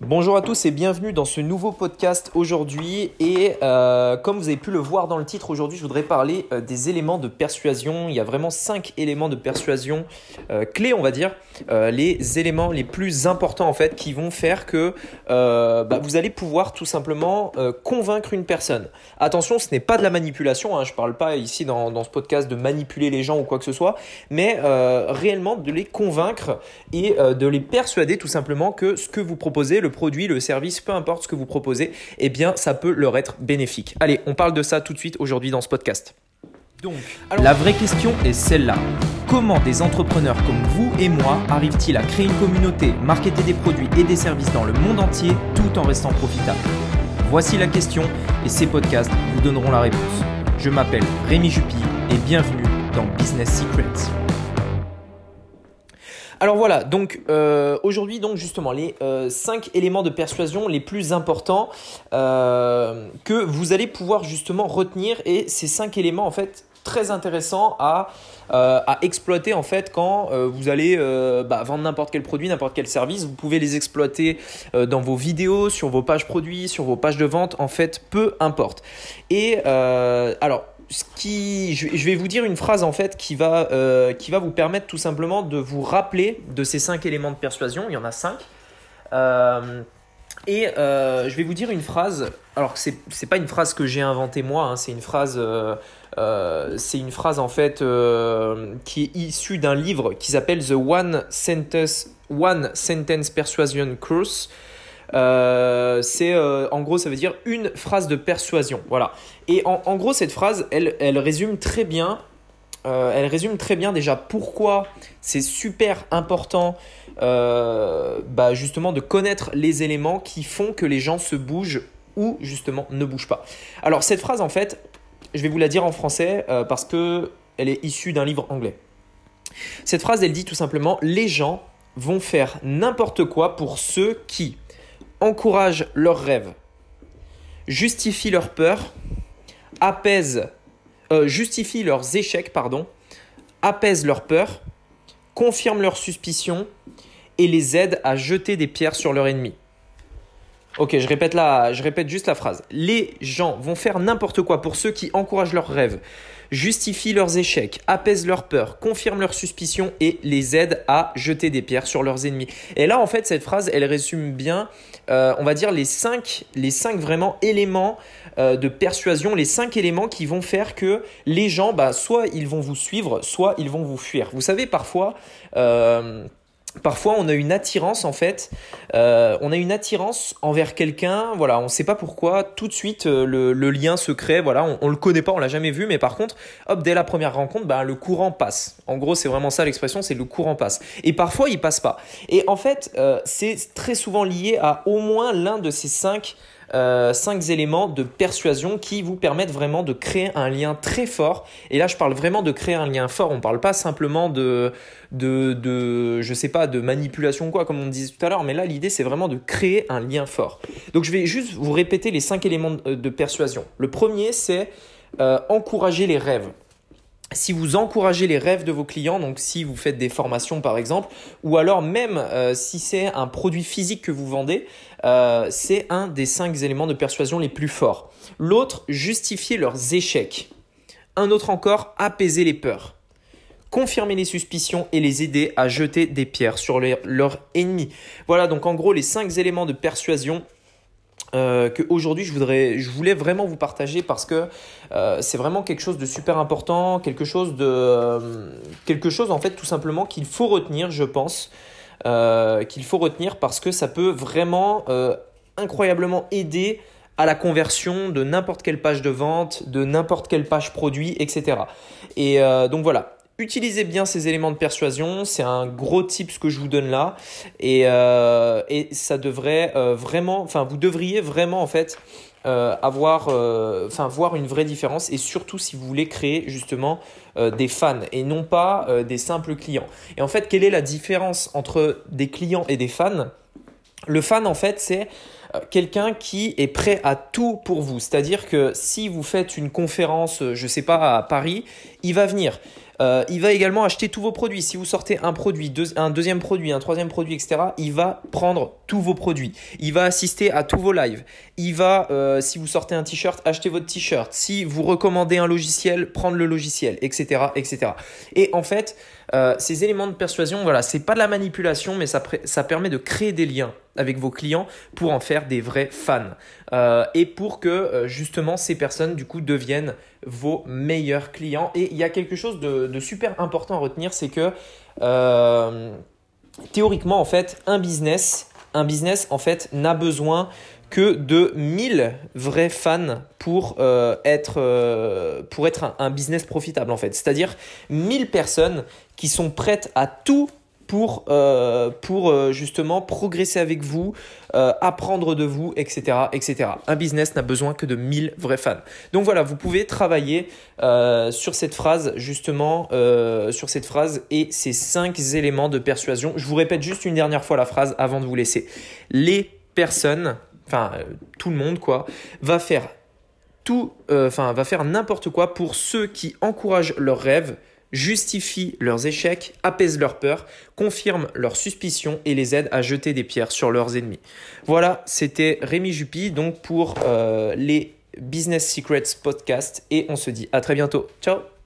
Bonjour à tous et bienvenue dans ce nouveau podcast aujourd'hui. Et euh, comme vous avez pu le voir dans le titre, aujourd'hui je voudrais parler euh, des éléments de persuasion. Il y a vraiment cinq éléments de persuasion euh, clés, on va dire, les éléments les plus importants en fait qui vont faire que bah, vous allez pouvoir tout simplement convaincre une personne. Attention, ce n'est pas de la manipulation. Hein, je ne parle pas ici dans, dans, ce podcast de manipuler les gens ou quoi que ce soit, mais réellement de les convaincre et de les persuader tout simplement que ce que vous proposez, le produit, le service, peu importe ce que vous proposez, eh bien ça peut leur être bénéfique. Allez, on parle de ça tout de suite aujourd'hui dans ce podcast. Donc, la vraie question est celle-là. Comment des entrepreneurs comme vous et moi arrivent-ils à créer une communauté, marketer des produits et des services dans le monde entier tout en restant profitables? Voici la question et ces podcasts vous donneront la réponse. Je m'appelle Rémi Jupy et bienvenue dans Business Secrets. Alors voilà, donc euh, aujourd'hui donc justement les euh, cinq éléments de persuasion les plus importants euh, que vous allez pouvoir justement retenir et ces cinq éléments en fait très intéressants à, à exploiter en fait quand vous allez bah, vendre n'importe quel produit, n'importe quel service. Vous pouvez les exploiter dans vos vidéos, sur vos pages produits, sur vos pages de vente, en fait, peu importe. Et alors ce qui, je, vais vous dire une phrase en fait qui va, euh, qui va vous permettre tout simplement de vous rappeler de ces cinq éléments de persuasion. Il y en a cinq. Euh, et euh, je vais vous dire une phrase. Alors c'est n'est pas une phrase que j'ai inventée moi. Hein, c'est une phrase. c'est une phrase en fait qui est issue d'un livre qui s'appelle The One Sentence One Sentence Persuasion Course. Euh, c'est euh, en gros, ça veut dire une phrase de persuasion. Voilà. Et en, gros, cette phrase, elle, elle résume très bien. Euh, elle résume très bien déjà pourquoi c'est super important bah, justement de connaître les éléments qui font que les gens se bougent ou justement ne bougent pas. Alors cette phrase en fait, je vais vous la dire en français parce que elle est issue d'un livre anglais. Cette phrase elle dit tout simplement les gens vont faire n'importe quoi pour ceux qui encourage leurs rêves, justifie leurs peurs, apaise, euh, leurs échecs, pardon, apaise leurs peurs, confirme leurs suspicions et les aide à jeter des pierres sur leur ennemi. Ok, je répète, la, je répète juste la phrase. Les gens vont faire n'importe quoi pour ceux qui encouragent leurs rêves, justifient leurs échecs, apaisent leurs peurs, confirment leurs suspicions et les aident à jeter des pierres sur leurs ennemis. Et là, en fait, cette phrase, elle résume bien, euh, on va dire, les cinq, les cinq vraiment éléments euh, de persuasion, les cinq éléments qui vont faire que les gens, bah, soit ils vont vous suivre, soit ils vont vous fuir. Vous savez, parfois, euh, Parfois, on a une attirance en fait, euh, on a une attirance envers quelqu'un, voilà, on ne sait pas pourquoi, tout de suite euh, le, lien se crée, voilà, on, ne le connaît pas, on l'a jamais vu, mais par contre, hop, dès la première rencontre, bah, le courant passe. En gros, c'est vraiment ça l'expression, c'est le courant passe. Et parfois, il passe pas. Et en fait, euh, c'est très souvent lié à au moins l'un de ces cinq euh, cinq éléments de persuasion qui vous permettent vraiment de créer un lien très fort. Et là, je parle vraiment de créer un lien fort. On ne parle pas simplement de, de, de, manipulation quoi, comme on disait tout à l'heure. Mais là, l'idée, c'est vraiment de créer un lien fort. Donc, je vais juste vous répéter les cinq éléments de, persuasion. Le premier, c'est euh, encourager les rêves si vous encouragez les rêves de vos clients, donc si vous faites des formations par exemple, ou alors même euh, si c'est un produit physique que vous vendez, euh, c'est un des cinq éléments de persuasion les plus forts. L'autre, justifier leurs échecs. Un autre encore, apaiser les peurs. Confirmer les suspicions et les aider à jeter des pierres sur leurs ennemis. Voilà donc en gros les cinq éléments de persuasion euh, que aujourd'hui je voudrais je voulais vraiment vous partager parce que euh, c'est vraiment quelque chose de super important quelque chose de euh, quelque chose en fait tout simplement qu'il faut retenir je pense euh, qu'il faut retenir parce que ça peut vraiment incroyablement aider à la conversion de n'importe quelle page de vente, de n'importe quelle page produit, etc. Et donc voilà, utilisez bien ces éléments de persuasion. C'est un gros tip ce que je vous donne là. Et, euh, ça devrait euh, vraiment, enfin, vous devriez vraiment en fait euh, avoir, enfin, voir une vraie différence. Et surtout si vous voulez créer justement des fans et non pas des simples clients. Et en fait, quelle est la différence entre des clients et des fans? Le fan, en fait, c'est quelqu'un qui est prêt à tout pour vous. C'est-à-dire que si vous faites une conférence, je sais pas, à Paris, il va venir. Euh, il va également acheter tous vos produits. Si vous sortez un produit, un deuxième produit, un troisième produit, etc., il va prendre tous vos produits. Il va assister à tous vos lives. Il va, euh, si vous sortez un t-shirt, acheter votre t-shirt. Si vous recommandez un logiciel, prendre le logiciel, etc., etc. Et en fait, euh, ces éléments de persuasion, voilà, c'est pas de la manipulation, mais ça, permet de créer des liens avec vos clients pour en faire des vrais fans euh, et pour que euh, justement ces personnes du coup deviennent vos meilleurs clients. Et il y a quelque chose de, super important à retenir, c'est que théoriquement en fait un business, un business en fait n'a besoin que de 1000 vrais fans pour être, pour être un, un, business profitable en fait. C'est-à-dire 1000 personnes qui sont prêtes à tout pour, euh, euh, justement progresser avec vous, euh, apprendre de vous, etc., etc. Un business n'a besoin que de 1000 vrais fans. Donc voilà, vous pouvez travailler sur cette phrase, justement, sur cette phrase et ces cinq éléments de persuasion. Je vous répète juste une dernière fois la phrase avant de vous laisser. Les personnes, enfin tout le monde, quoi, va faire tout, enfin va faire n'importe quoi pour ceux qui encouragent leurs rêves justifient leurs échecs, apaisent leurs peurs, confirment leurs suspicions et les aident à jeter des pierres sur leurs ennemis. Voilà, c'était Rémi Jupy donc pour euh, les Business Secrets podcast et on se dit à très bientôt. Ciao